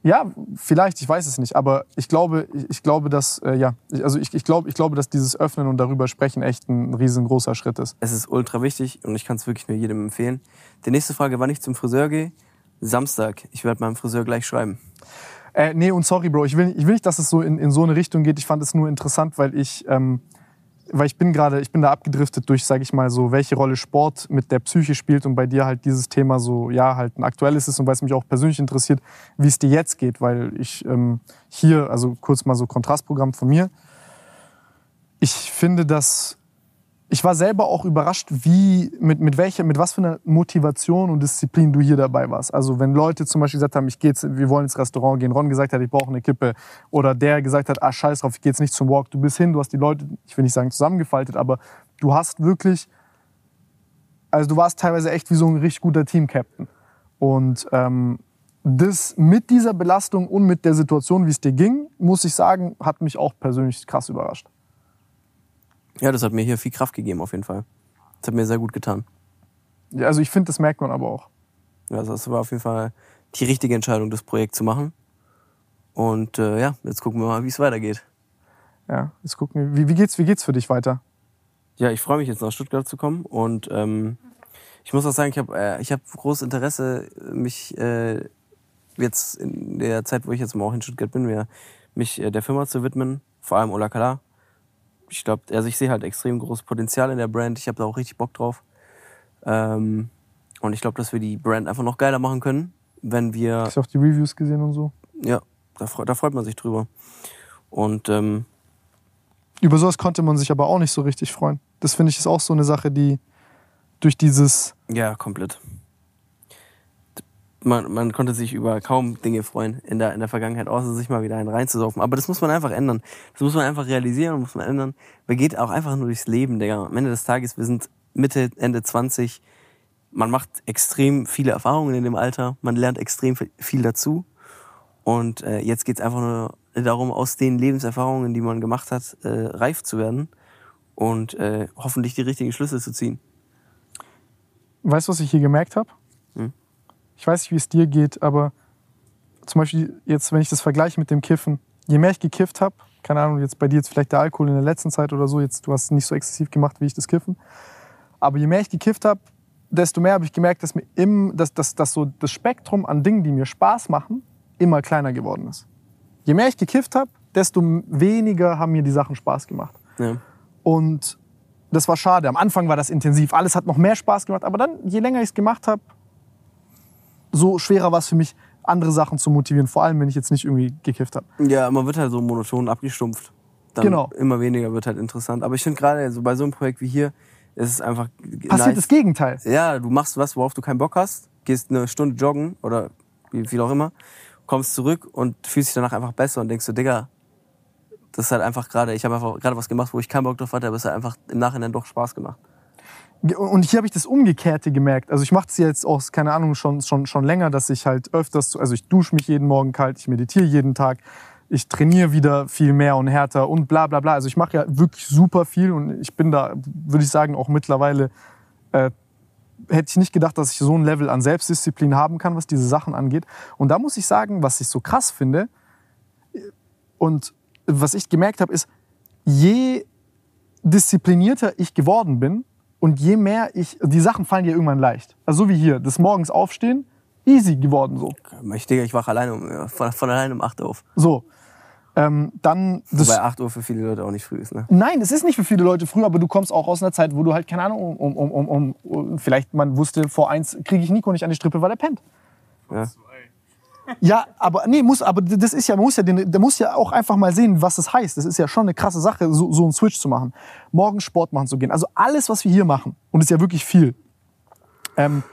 Ja, vielleicht, ich weiß es nicht, aber ich glaube, ich glaube, dass äh, ja, also ich, ich glaube, ich glaube, dass dieses Öffnen und darüber sprechen echt ein riesengroßer Schritt ist. Es ist ultra wichtig und ich kann es wirklich nur jedem empfehlen. Die nächste Frage, wann ich zum Friseur gehe? Samstag. Ich werde meinem Friseur gleich schreiben. Äh, nee, und sorry, Bro, ich will, ich will nicht, dass es so in, in so eine Richtung geht. Ich fand es nur interessant, weil ich ähm, weil ich bin gerade, ich bin da abgedriftet durch, sage ich mal so, welche Rolle Sport mit der Psyche spielt und bei dir halt dieses Thema so, ja, halt ein aktuelles ist und weil es mich auch persönlich interessiert, wie es dir jetzt geht, weil ich ähm, hier, also kurz mal so Kontrastprogramm von mir, ich finde, dass ich war selber auch überrascht, wie, mit, mit, welcher, mit was für einer Motivation und Disziplin du hier dabei warst. Also wenn Leute zum Beispiel gesagt haben, ich geh jetzt, wir wollen ins Restaurant gehen, Ron gesagt hat, ich brauche eine Kippe, oder der gesagt hat, ah scheiß drauf, ich gehe jetzt nicht zum Walk, du bist hin, du hast die Leute, ich will nicht sagen zusammengefaltet, aber du hast wirklich, also du warst teilweise echt wie so ein richtig guter Team-Captain. Und ähm, das mit dieser Belastung und mit der Situation, wie es dir ging, muss ich sagen, hat mich auch persönlich krass überrascht. Ja, das hat mir hier viel Kraft gegeben, auf jeden Fall. Das hat mir sehr gut getan. Ja, also ich finde, das merkt man aber auch. Ja, also das war auf jeden Fall die richtige Entscheidung, das Projekt zu machen. Und äh, ja, jetzt gucken wir mal, wie es weitergeht. Ja, jetzt gucken wir. Wie, wie, geht's, wie geht's für dich weiter? Ja, ich freue mich jetzt nach Stuttgart zu kommen und ähm, ich muss auch sagen, ich habe äh, ich hab großes Interesse, mich äh, jetzt in der Zeit, wo ich jetzt mal auch in Stuttgart bin, mir, mich äh, der Firma zu widmen, vor allem Ola Kala ich glaube, also ich sehe halt extrem großes Potenzial in der Brand. Ich habe da auch richtig Bock drauf. Ähm, und ich glaube, dass wir die Brand einfach noch geiler machen können, wenn wir. Hast du auch die Reviews gesehen und so? Ja, da, da freut man sich drüber. Und ähm, über sowas konnte man sich aber auch nicht so richtig freuen. Das finde ich ist auch so eine Sache, die durch dieses. Ja, komplett man, man konnte sich über kaum Dinge freuen in der, in der Vergangenheit, außer sich mal wieder einen reinzusaufen. Aber das muss man einfach ändern. Das muss man einfach realisieren und muss man ändern. Man geht auch einfach nur durchs Leben, Digga. Am Ende des Tages, wir sind Mitte, Ende 20. Man macht extrem viele Erfahrungen in dem Alter. Man lernt extrem viel dazu. Und äh, jetzt geht's einfach nur darum, aus den Lebenserfahrungen, die man gemacht hat, äh, reif zu werden und äh, hoffentlich die richtigen Schlüsse zu ziehen. Weißt du, was ich hier gemerkt habe? Hm? Ich weiß nicht, wie es dir geht, aber zum Beispiel jetzt, wenn ich das vergleiche mit dem Kiffen, je mehr ich gekifft habe, keine Ahnung, jetzt bei dir jetzt vielleicht der Alkohol in der letzten Zeit oder so, jetzt du hast es nicht so exzessiv gemacht, wie ich das Kiffen, aber je mehr ich gekifft habe, desto mehr habe ich gemerkt, dass mir im, dass, dass, dass so das Spektrum an Dingen, die mir Spaß machen, immer kleiner geworden ist. Je mehr ich gekifft habe, desto weniger haben mir die Sachen Spaß gemacht. Ja. Und das war schade. Am Anfang war das intensiv, alles hat noch mehr Spaß gemacht, aber dann, je länger ich es gemacht habe, so schwerer war es für mich, andere Sachen zu motivieren, vor allem wenn ich jetzt nicht irgendwie gekifft habe. Ja, man wird halt so monoton abgestumpft. Dann genau. Immer weniger wird halt interessant. Aber ich finde gerade so bei so einem Projekt wie hier, ist es einfach. Passiert nice. das Gegenteil. Ja, du machst was, worauf du keinen Bock hast, gehst eine Stunde joggen oder wie viel auch immer, kommst zurück und fühlst dich danach einfach besser und denkst so, Digga, das ist halt einfach gerade, ich habe einfach gerade was gemacht, wo ich keinen Bock drauf hatte, aber es hat einfach im Nachhinein doch Spaß gemacht. Und hier habe ich das Umgekehrte gemerkt. Also ich mache es jetzt auch, keine Ahnung, schon, schon, schon länger, dass ich halt öfters, also ich dusche mich jeden Morgen kalt, ich meditiere jeden Tag, ich trainiere wieder viel mehr und härter und bla bla bla. Also ich mache ja wirklich super viel und ich bin da, würde ich sagen, auch mittlerweile, äh, hätte ich nicht gedacht, dass ich so ein Level an Selbstdisziplin haben kann, was diese Sachen angeht. Und da muss ich sagen, was ich so krass finde und was ich gemerkt habe, ist, je disziplinierter ich geworden bin, und je mehr ich, die Sachen fallen dir irgendwann leicht. Also so wie hier, das morgens aufstehen, easy geworden so. Ich denke, ich wache alleine um, von, von alleine um 8 Uhr auf. So. Ähm, dann das, Wobei 8 Uhr für viele Leute auch nicht früh ist, ne? Nein, es ist nicht für viele Leute früh, aber du kommst auch aus einer Zeit, wo du halt, keine Ahnung, um, um, um, um, um vielleicht man wusste, vor eins kriege ich Nico nicht an die Strippe, weil er pennt. Ja. Ja, aber nee, muss, aber das ist ja, man muss ja, den, der muss ja auch einfach mal sehen, was das heißt. Das ist ja schon eine krasse Sache, so, so einen Switch zu machen. Morgen Sport machen zu gehen. Also alles, was wir hier machen, und ist ja wirklich viel. Ähm,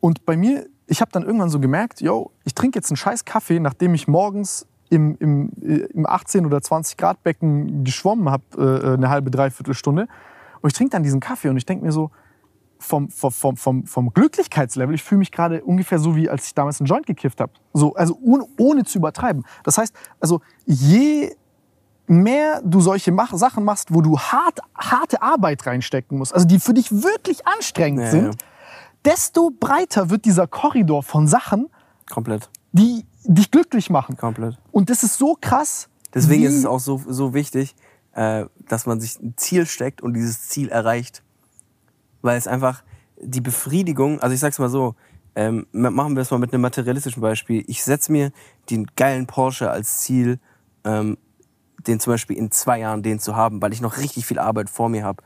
und bei mir, ich habe dann irgendwann so gemerkt, yo, ich trinke jetzt einen scheiß Kaffee, nachdem ich morgens im, im, im 18 oder 20 Grad Becken geschwommen habe, äh, eine halbe, dreiviertel Stunde. Und ich trinke dann diesen Kaffee und ich denke mir so, vom, vom, vom, vom Glücklichkeitslevel, ich fühle mich gerade ungefähr so, wie als ich damals einen Joint gekifft habe. So, also ohne, ohne zu übertreiben. Das heißt, also je mehr du solche mach Sachen machst, wo du hart, harte Arbeit reinstecken musst, also die für dich wirklich anstrengend Ja, sind, ja. desto breiter wird dieser Korridor von Sachen, Komplett. die dich glücklich machen. Komplett. Und das ist so krass. Deswegen ist es auch so, so wichtig, äh, dass man sich ein Ziel steckt und dieses Ziel erreicht. Weil es einfach die Befriedigung, also ich sag's mal so, ähm, ma- machen wir es mal mit einem materialistischen Beispiel. Ich setze mir den geilen Porsche als Ziel, ähm, den zum Beispiel in zwei Jahren den zu haben, weil ich noch richtig viel Arbeit vor mir habe.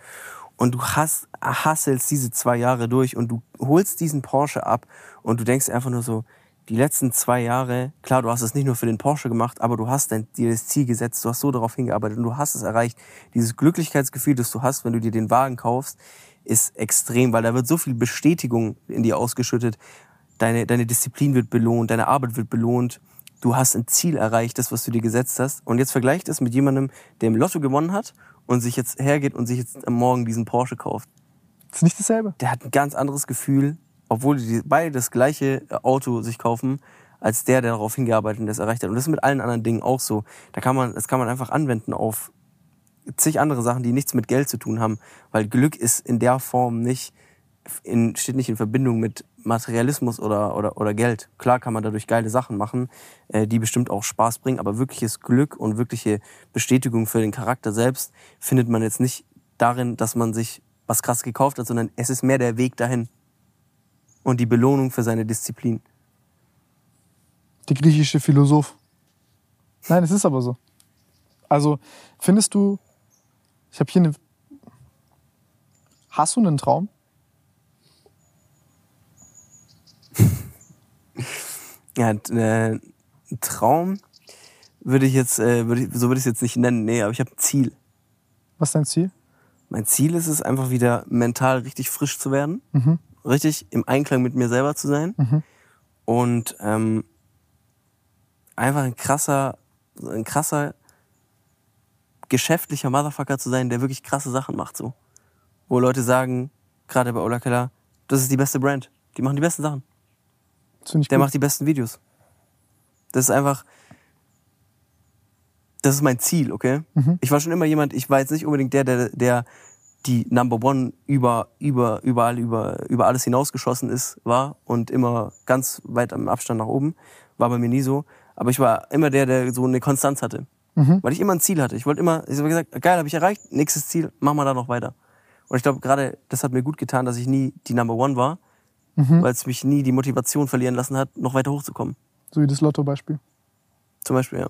Und du hast, hasselst diese zwei Jahre durch und du holst diesen Porsche ab und du denkst einfach nur so, die letzten zwei Jahre, klar, du hast es nicht nur für den Porsche gemacht, aber du hast dein, dir das Ziel gesetzt, du hast so darauf hingearbeitet und du hast es erreicht. Dieses Glücklichkeitsgefühl, das du hast, wenn du dir den Wagen kaufst, ist extrem, weil da wird so viel Bestätigung in dir ausgeschüttet. Deine, deine Disziplin wird belohnt, deine Arbeit wird belohnt. Du hast ein Ziel erreicht, das, was du dir gesetzt hast. Und jetzt vergleicht es mit jemandem, der im Lotto gewonnen hat und sich jetzt hergeht und sich jetzt am Morgen diesen Porsche kauft. Das ist nicht dasselbe. Der hat ein ganz anderes Gefühl, obwohl die beide das gleiche Auto sich kaufen, als der, der darauf hingearbeitet und das erreicht hat. Und das ist mit allen anderen Dingen auch so. Da kann man, das kann man einfach anwenden auf zig andere Sachen, die nichts mit Geld zu tun haben, weil Glück ist in der Form nicht in, steht nicht in Verbindung mit Materialismus oder, oder, oder Geld. Klar kann man dadurch geile Sachen machen, äh, die bestimmt auch Spaß bringen, aber wirkliches Glück und wirkliche Bestätigung für den Charakter selbst findet man jetzt nicht darin, dass man sich was krass gekauft hat, sondern es ist mehr der Weg dahin und die Belohnung für seine Disziplin. Die griechische Philosoph. Nein, es ist aber so. Also, findest du, ich habe hier eine. Hast du einen Traum? Ja, äh, ein Traum würde ich jetzt, äh, würde ich, so würde ich es jetzt nicht nennen, nee, aber ich habe ein Ziel. Was ist dein Ziel? Mein Ziel ist es, einfach wieder mental richtig frisch zu werden, Mhm. richtig im Einklang mit mir selber zu sein Mhm. und ähm, einfach ein krasser, ein krasser geschäftlicher Motherfucker zu sein, der wirklich krasse Sachen macht, so. Wo Leute sagen, gerade bei Ola Keller, das ist die beste Brand. Die machen die besten Sachen. Der gut. macht die besten Videos. Das ist einfach. Das ist mein Ziel, okay? Mhm. Ich war schon immer jemand, ich war jetzt nicht unbedingt der, der, der die Number One über, über, überall, über, über alles hinausgeschossen ist, war und immer ganz weit am Abstand nach oben. War bei mir nie so. Aber ich war immer der, der so eine Konstanz hatte. Mhm. Weil ich immer ein Ziel hatte. Ich wollte immer, ich habe gesagt, geil, habe ich erreicht, nächstes Ziel, machen wir da noch weiter. Und ich glaube, gerade das hat mir gut getan, dass ich nie die Number One war, Mhm. weil es mich nie die Motivation verlieren lassen hat, noch weiter hochzukommen. So wie das Lotto-Beispiel. Zum Beispiel, ja.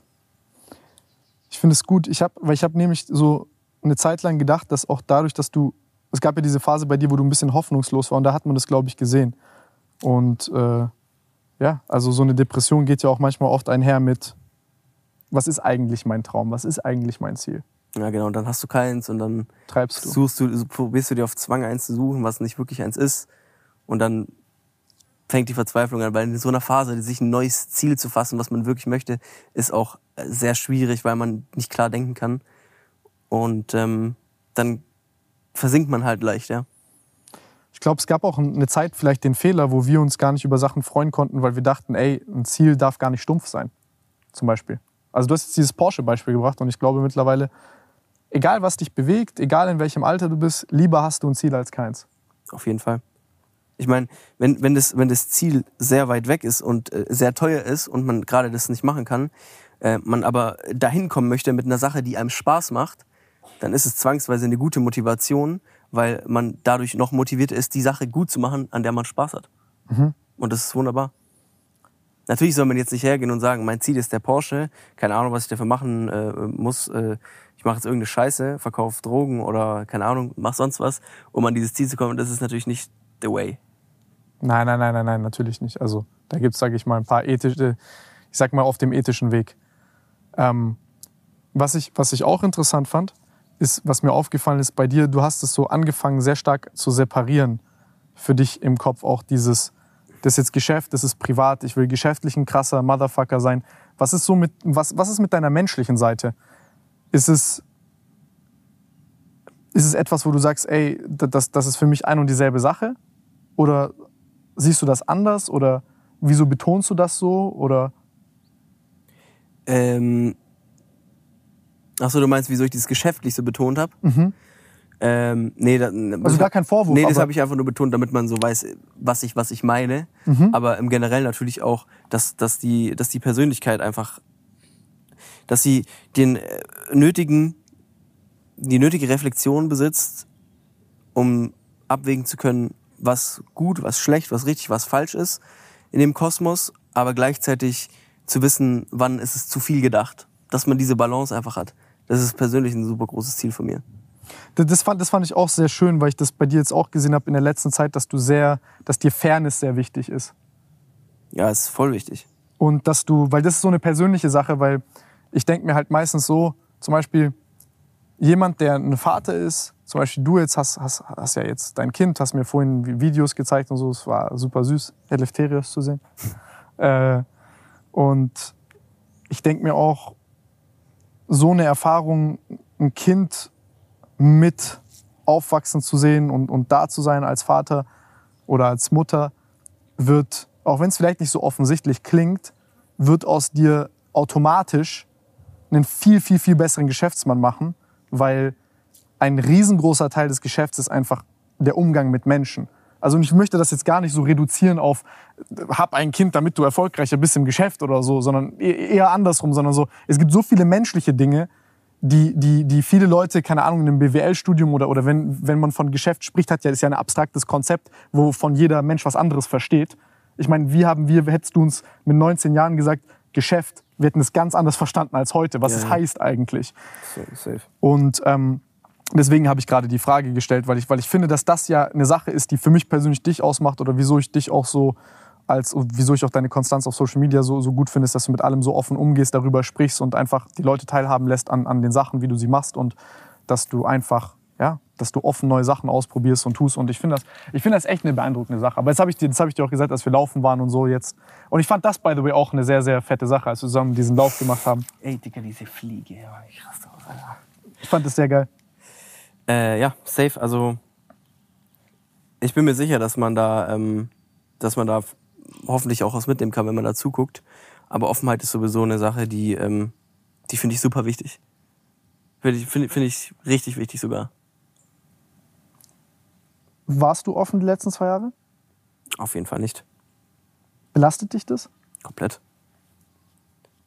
Ich finde es gut. Ich habe, weil ich habe nämlich so eine Zeit lang gedacht, dass auch dadurch, dass du, es gab ja diese Phase bei dir, wo du ein bisschen hoffnungslos war und da hat man das, glaube ich, gesehen. Und äh, ja, also so eine Depression geht ja auch manchmal oft einher mit, was ist eigentlich mein Traum, was ist eigentlich mein Ziel? Ja, genau. Und dann hast du keins und dann Treibst du. suchst du, probierst du dir auf Zwang eins zu suchen, was nicht wirklich eins ist. Und dann fängt die Verzweiflung an, weil in so einer Phase, sich ein neues Ziel zu fassen, was man wirklich möchte, ist auch sehr schwierig, weil man nicht klar denken kann. Und ähm, dann versinkt man halt leicht, ja. Ich glaube, es gab auch eine Zeit vielleicht den Fehler, wo wir uns gar nicht über Sachen freuen konnten, weil wir dachten, ey, ein Ziel darf gar nicht stumpf sein. Zum Beispiel. Also du hast jetzt dieses Porsche-Beispiel gebracht und ich glaube mittlerweile, egal was dich bewegt, egal in welchem Alter du bist, lieber hast du ein Ziel als keins. Auf jeden Fall. Ich meine, wenn, wenn, das, wenn das Ziel sehr weit weg ist und äh, sehr teuer ist und man gerade das nicht machen kann, äh, man aber dahin kommen möchte mit einer Sache, die einem Spaß macht, dann ist es zwangsweise eine gute Motivation, weil man dadurch noch motivierter ist, die Sache gut zu machen, an der man Spaß hat. Mhm. Und das ist wunderbar. Natürlich soll man jetzt nicht hergehen und sagen, mein Ziel ist der Porsche, keine Ahnung, was ich dafür machen äh, muss. Äh, ich mache jetzt irgendeine Scheiße, verkaufe Drogen oder keine Ahnung, mach sonst was, um an dieses Ziel zu kommen. Das ist natürlich nicht the way. Nein, nein, nein, nein, nein, natürlich nicht. Also da gibt es, sage ich mal, ein paar ethische, ich sag mal, auf dem ethischen Weg. Ähm, was, ich, was ich auch interessant fand, ist, was mir aufgefallen ist bei dir, du hast es so angefangen, sehr stark zu separieren für dich im Kopf auch dieses, das ist jetzt Geschäft, das ist privat, ich will geschäftlich ein krasser Motherfucker sein. Was ist so mit, was, was ist mit deiner menschlichen Seite? Ist es, ist es etwas, wo du sagst, ey, das, das ist für mich ein und dieselbe Sache? Oder siehst du das anders? Oder wieso betonst du das so? Oder Ähm, Achso, du meinst, wieso ich dieses geschäftlich so betont habe? Mhm. Ähm, nee, da, also gar kein Vorwurf. Nee, das habe ich einfach nur betont, damit man so weiß, was ich, was ich meine. Mhm. Aber im Generell natürlich auch, dass, dass, die, dass die Persönlichkeit einfach, dass sie den äh, nötigen, die nötige Reflexion besitzt, um abwägen zu können, was gut, was schlecht, was richtig, was falsch ist in dem Kosmos, aber gleichzeitig zu wissen, wann ist es zu viel gedacht. Dass man diese Balance einfach hat. Das ist persönlich ein super großes Ziel von mir. Das fand, das fand ich auch sehr schön, weil ich das bei dir jetzt auch gesehen habe in der letzten Zeit, dass du sehr, dass dir Fairness sehr wichtig ist. Ja, ist voll wichtig. Und dass du, weil das ist so eine persönliche Sache, weil ich denke mir halt meistens so, zum Beispiel jemand, der ein Vater ist, zum Beispiel du jetzt hast, hast, hast ja jetzt dein Kind, hast mir vorhin Videos gezeigt und so, es war super süß, Eleftherios zu sehen. äh, und ich denke mir auch, so eine Erfahrung, ein Kind mit aufwachsen zu sehen und, und da zu sein als Vater oder als Mutter, wird, auch wenn es vielleicht nicht so offensichtlich klingt, wird aus dir automatisch einen viel, viel, viel besseren Geschäftsmann machen, weil ein riesengroßer Teil des Geschäfts ist einfach der Umgang mit Menschen. Also ich möchte das jetzt gar nicht so reduzieren auf, hab ein Kind, damit du erfolgreicher bist im Geschäft oder so, sondern e-, eher andersrum, sondern so, es gibt so viele menschliche Dinge, die, die, die viele Leute, keine Ahnung, in einem BWL-Studium oder, oder wenn, wenn man von Geschäft spricht, hat ja, ist ja ein abstraktes Konzept, wovon jeder Mensch was anderes versteht. Ich meine, wie haben wir, hättest du uns mit 19 Jahren gesagt, Geschäft, wir hätten es ganz anders verstanden als heute, was ja, es heißt eigentlich. Safe. Und ähm, deswegen habe ich gerade die Frage gestellt, weil ich, weil ich finde, dass das ja eine Sache ist, die für mich persönlich dich ausmacht oder wieso ich dich auch so als wieso ich auch deine Konstanz auf Social Media so, so gut finde, ist, dass du mit allem so offen umgehst, darüber sprichst und einfach die Leute teilhaben lässt an, an den Sachen, wie du sie machst und dass du einfach, ja, dass du offen neue Sachen ausprobierst und tust. Und ich finde das, ich finde das echt eine beeindruckende Sache. Aber jetzt habe ich, dir, das hab ich dir auch gesagt, als wir laufen waren und so jetzt. Und ich fand das, by the way, auch eine sehr, sehr fette Sache, als wir zusammen diesen Lauf gemacht haben. Ey, Digga, diese Fliege, ja, ich raste aus, Alter. Ich fand das sehr geil. Äh, ja, safe. Also ich bin mir sicher, dass man da, ähm, dass man da hoffentlich auch was mitnehmen kann, wenn man da zuguckt. Aber Offenheit ist sowieso eine Sache, die, ähm, die finde ich super wichtig. Finde ich, find, find ich richtig wichtig sogar. Warst du offen die letzten zwei Jahre? Auf jeden Fall nicht. Belastet dich das? Komplett.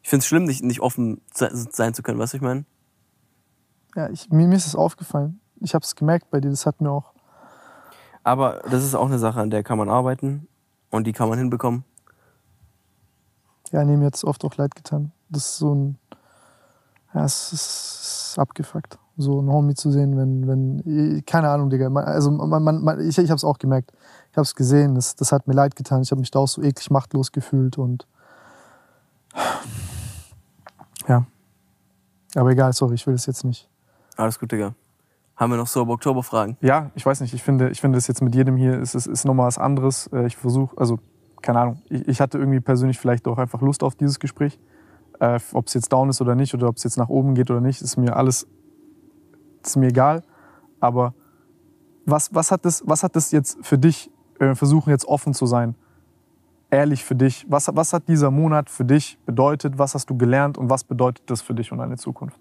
Ich finde es schlimm, nicht, nicht offen sein zu können, weißt du, ich meine? Ja, ich, mir, mir ist es aufgefallen ich habe es gemerkt bei dir, das hat mir auch. Aber das ist auch eine Sache, an der kann man arbeiten und die kann man hinbekommen. Ja, nee, mir hat es oft auch leid getan. Das ist so ein. Ja, es ist abgefuckt, so ein Homie zu sehen, wenn, wenn. Keine Ahnung, Digga. Also, man, man, man ich, ich habe es auch gemerkt. Ich habe es gesehen, das, das hat mir leid getan. Ich habe mich da auch so eklig machtlos gefühlt und. Ja. Aber egal, sorry, ich will das jetzt nicht. Alles gut, Digga. Haben wir noch so Oktober-Fragen? Ja, ich weiß nicht. Ich finde, ich finde das jetzt mit jedem hier ist, ist, ist nochmal was anderes. Äh, ich versuche, also keine Ahnung. Ich, ich, hatte irgendwie persönlich vielleicht auch einfach Lust auf dieses Gespräch. Äh, ob es jetzt down ist oder nicht oder ob es jetzt nach oben geht oder nicht, ist mir alles, ist mir egal. Aber was, was, hat das, was hat das jetzt für dich, äh, versuchen jetzt offen zu sein, ehrlich für dich, was, was hat dieser Monat für dich bedeutet, was hast du gelernt und was bedeutet das für dich und deine Zukunft?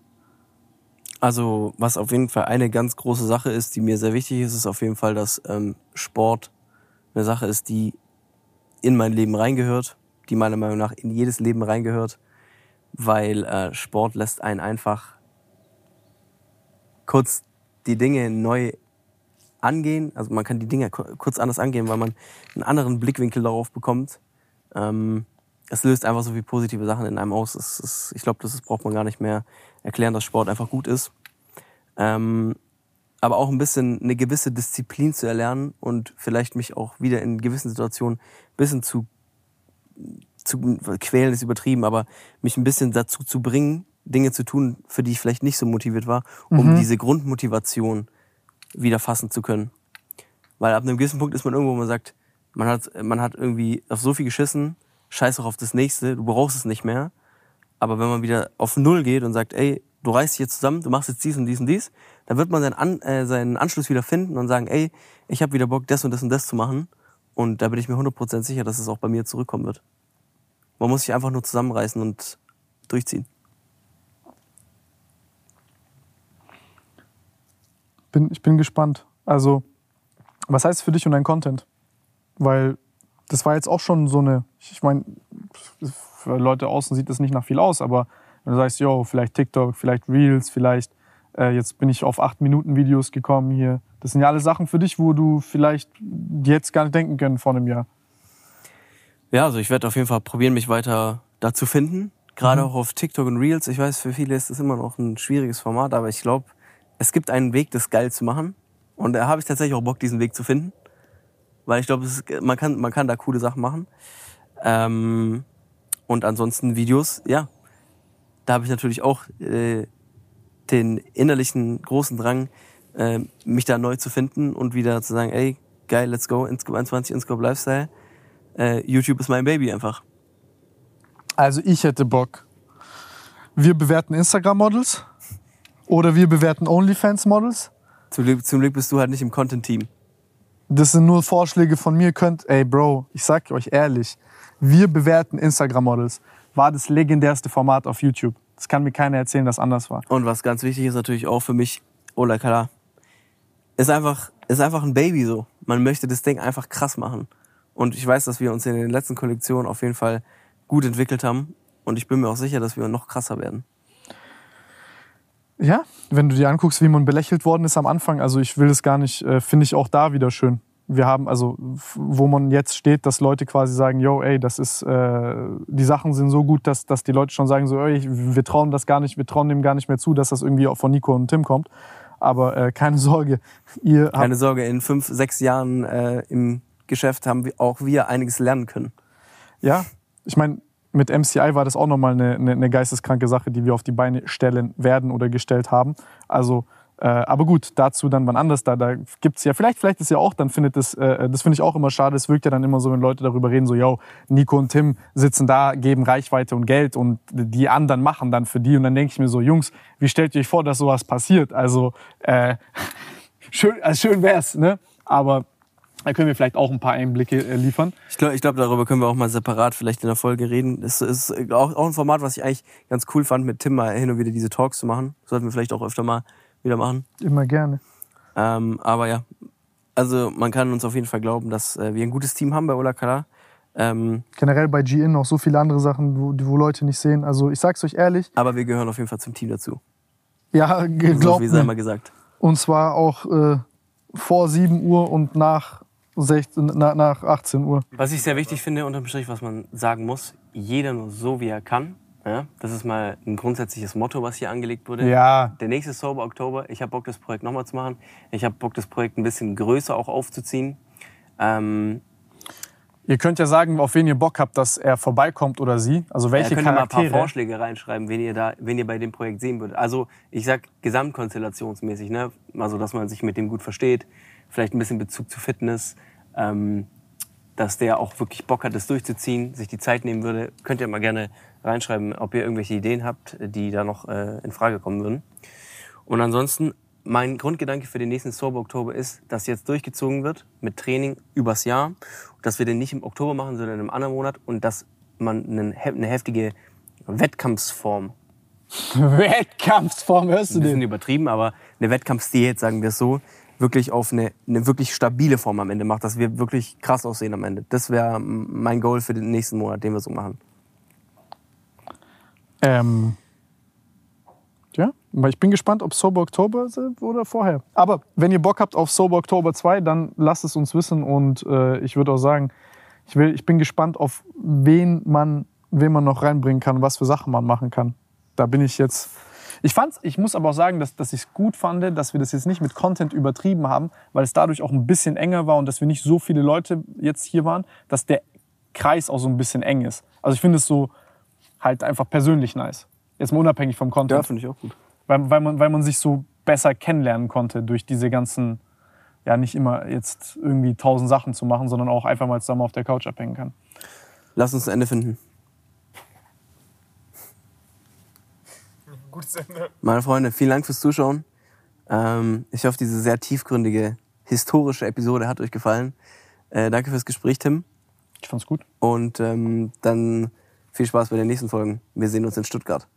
Also, was auf jeden Fall eine ganz große Sache ist, die mir sehr wichtig ist, ist auf jeden Fall, dass ähm, Sport eine Sache ist, die in mein Leben reingehört, die meiner Meinung nach in jedes Leben reingehört, weil äh, Sport lässt einen einfach kurz die Dinge neu angehen. Also man kann die Dinge kurz anders angehen, weil man einen anderen Blickwinkel darauf bekommt. Ähm, es löst einfach so viele positive Sachen in einem aus. Ist, ich glaube, das braucht man gar nicht mehr erklären, dass Sport einfach gut ist. Ähm, aber auch ein bisschen eine gewisse Disziplin zu erlernen und vielleicht mich auch wieder in gewissen Situationen ein bisschen zu, zu quälen, ist übertrieben, aber mich ein bisschen dazu zu bringen, Dinge zu tun, für die ich vielleicht nicht so motiviert war, um mhm. diese Grundmotivation wieder fassen zu können. Weil ab einem gewissen Punkt ist man irgendwo, wo man sagt, man hat, man hat irgendwie auf so viel geschissen, scheiß auch auf das nächste, du brauchst es nicht mehr. Aber wenn man wieder auf Null geht und sagt, ey, du reißt dich jetzt zusammen, du machst jetzt dies und dies und dies, dann wird man seinen, An äh, seinen Anschluss wieder finden und sagen, ey, ich habe wieder Bock, das und das und das zu machen. Und da bin ich mir 100% sicher, dass es auch bei mir zurückkommen wird. Man muss sich einfach nur zusammenreißen und durchziehen. bin, ich bin gespannt. Also, was heißt es für dich und dein Content? Weil das war jetzt auch schon so eine, ich meine, für Leute außen sieht das nicht nach viel aus, aber wenn du sagst, yo, vielleicht TikTok, vielleicht Reels, vielleicht äh, jetzt bin ich auf 8 Minuten Videos gekommen hier. Das sind ja alle Sachen für dich, wo du vielleicht jetzt gar nicht denken können vor einem Jahr. Ja, also ich werde auf jeden Fall probieren, mich weiter da zu finden. Gerade mhm. auch auf TikTok und Reels. Ich weiß, für viele ist das immer noch ein schwieriges Format, aber ich glaube, es gibt einen Weg, das geil zu machen. Und da habe ich tatsächlich auch Bock, diesen Weg zu finden. Weil ich glaube, man kann, man kann da coole Sachen machen. Ähm, und ansonsten Videos, ja. Da habe ich natürlich auch äh, den innerlichen großen Drang, äh, mich da neu zu finden und wieder zu sagen, ey, geil, let's go, Inscope 21, Inscope Lifestyle. Äh, YouTube ist mein Baby einfach. Also ich hätte Bock. Wir bewerten Instagram-Models oder wir bewerten OnlyFans-Models. Zum Glück, zum Glück bist du halt nicht im Content-Team. Das sind nur Vorschläge von mir. Könnt, ey Bro, ich sag euch ehrlich, wir bewerten Instagram-Models. War das legendärste Format auf YouTube. Das kann mir keiner erzählen, dass anders war. Und was ganz wichtig ist natürlich auch für mich, Ola Kala, ist einfach, ist einfach ein Baby so. Man möchte das Ding einfach krass machen. Und ich weiß, dass wir uns in den letzten Kollektionen auf jeden Fall gut entwickelt haben. Und ich bin mir auch sicher, dass wir noch krasser werden. Ja, wenn du dir anguckst, wie man belächelt worden ist am Anfang, also ich will das gar nicht, äh, finde ich auch da wieder schön. Wir haben also, wo man jetzt steht, dass Leute quasi sagen, yo, ey, das ist, äh, die Sachen sind so gut, dass, dass die Leute schon sagen, so, ey, wir trauen das gar nicht, wir trauen dem gar nicht mehr zu, dass das irgendwie auch von Nico und Tim kommt. Aber äh, keine Sorge, ihr Keine Sorge, in fünf, sechs Jahren äh, im Geschäft haben wir auch wir einiges lernen können. Ja, ich meine, mit MCI war das auch nochmal eine, eine, eine geisteskranke Sache, die wir auf die Beine stellen werden oder gestellt haben. Also, äh, aber gut, dazu dann wann anders. Da, da gibt es ja, vielleicht, vielleicht ist ja auch, dann findet das, äh, das finde ich auch immer schade. Es wirkt ja dann immer so, wenn Leute darüber reden, so, yo, Nico und Tim sitzen da, geben Reichweite und Geld und die anderen machen dann für die. Und dann denke ich mir so, Jungs, wie stellt ihr euch vor, dass sowas passiert? Also, äh, schön, also schön wär's, ne? Aber da können wir vielleicht auch ein paar Einblicke äh, liefern. Ich glaube, ich glaub, darüber können wir auch mal separat vielleicht in der Folge reden. Es ist auch, auch ein Format, was ich eigentlich ganz cool fand, mit Tim mal hin und wieder diese Talks zu machen. Sollten wir vielleicht auch öfter mal wieder machen. Immer gerne. Ähm, aber ja, also man kann uns auf jeden Fall glauben, dass äh, wir ein gutes Team haben bei Ola Kala. Ähm, Generell bei GIN noch so viele andere Sachen, wo, wo Leute nicht sehen. Also ich sag's euch ehrlich. Aber wir gehören auf jeden Fall zum Team dazu. Ja, glaubt so viel sei mal gesagt. Und zwar auch äh, vor 7 Uhr und nach 16, na, nach 18 Uhr. Was ich sehr wichtig finde, unterm Strich, was man sagen muss, jeder nur so, wie er kann. Ja, das ist mal ein grundsätzliches Motto, was hier angelegt wurde. Ja. Der nächste Sober Oktober, ich habe Bock, das Projekt nochmal zu machen. Ich habe Bock, das Projekt ein bisschen größer auch aufzuziehen. Ähm, ihr könnt ja sagen, auf wen ihr Bock habt, dass er vorbeikommt oder sie. Also welche ja, könnt Charaktere. Ihr mal ein paar Vorschläge reinschreiben, wen ihr da, wen ihr bei dem Projekt sehen würdet. Also ich sag gesamtkonstellationsmäßig, ne? Also dass man sich mit dem gut versteht, vielleicht ein bisschen Bezug zu Fitness, ähm, dass der auch wirklich Bock hat, das durchzuziehen, sich die Zeit nehmen würde. Könnt ihr mal gerne reinschreiben, ob ihr irgendwelche Ideen habt, die da noch äh, in Frage kommen würden. Und ansonsten, mein Grundgedanke für den nächsten Sober Oktober ist, dass jetzt durchgezogen wird mit Training übers Jahr, dass wir den nicht im Oktober machen, sondern im anderen Monat und dass man eine heftige Wettkampfsform Wettkampfsform, hörst du den? Ein bisschen übertrieben, aber eine Wettkampfdiät, sagen wir es so, wirklich auf eine, eine wirklich stabile Form am Ende macht, dass wir wirklich krass aussehen am Ende. Das wäre mein Goal für den nächsten Monat, den wir so machen. Ähm, ja, ich bin gespannt, ob Sober Oktober oder vorher. Aber wenn ihr Bock habt auf Sober Oktober 2, dann lasst es uns wissen und äh, ich würde auch sagen, ich, will, ich bin gespannt, auf wen man, wen man noch reinbringen kann, was für Sachen man machen kann. Da bin ich jetzt ich, fand's, ich muss aber auch sagen, dass, dass ich es gut fand, dass wir das jetzt nicht mit Content übertrieben haben, weil es dadurch auch ein bisschen enger war und dass wir nicht so viele Leute jetzt hier waren, dass der Kreis auch so ein bisschen eng ist. Also ich finde es so halt einfach persönlich nice. Jetzt mal unabhängig vom Content. Ja, finde ich auch gut. Weil, weil, man, weil man sich so besser kennenlernen konnte durch diese ganzen, ja nicht immer jetzt irgendwie tausend Sachen zu machen, sondern auch einfach mal zusammen auf der Couch abhängen kann. Lass uns ein Ende finden. Gutes Ende. Meine Freunde, vielen Dank fürs Zuschauen. Ähm, ich hoffe, diese sehr tiefgründige, historische Episode hat euch gefallen. Äh, danke fürs Gespräch, Tim. Ich fand's gut. Und ähm, dann viel Spaß bei den nächsten Folgen. Wir sehen uns in Stuttgart.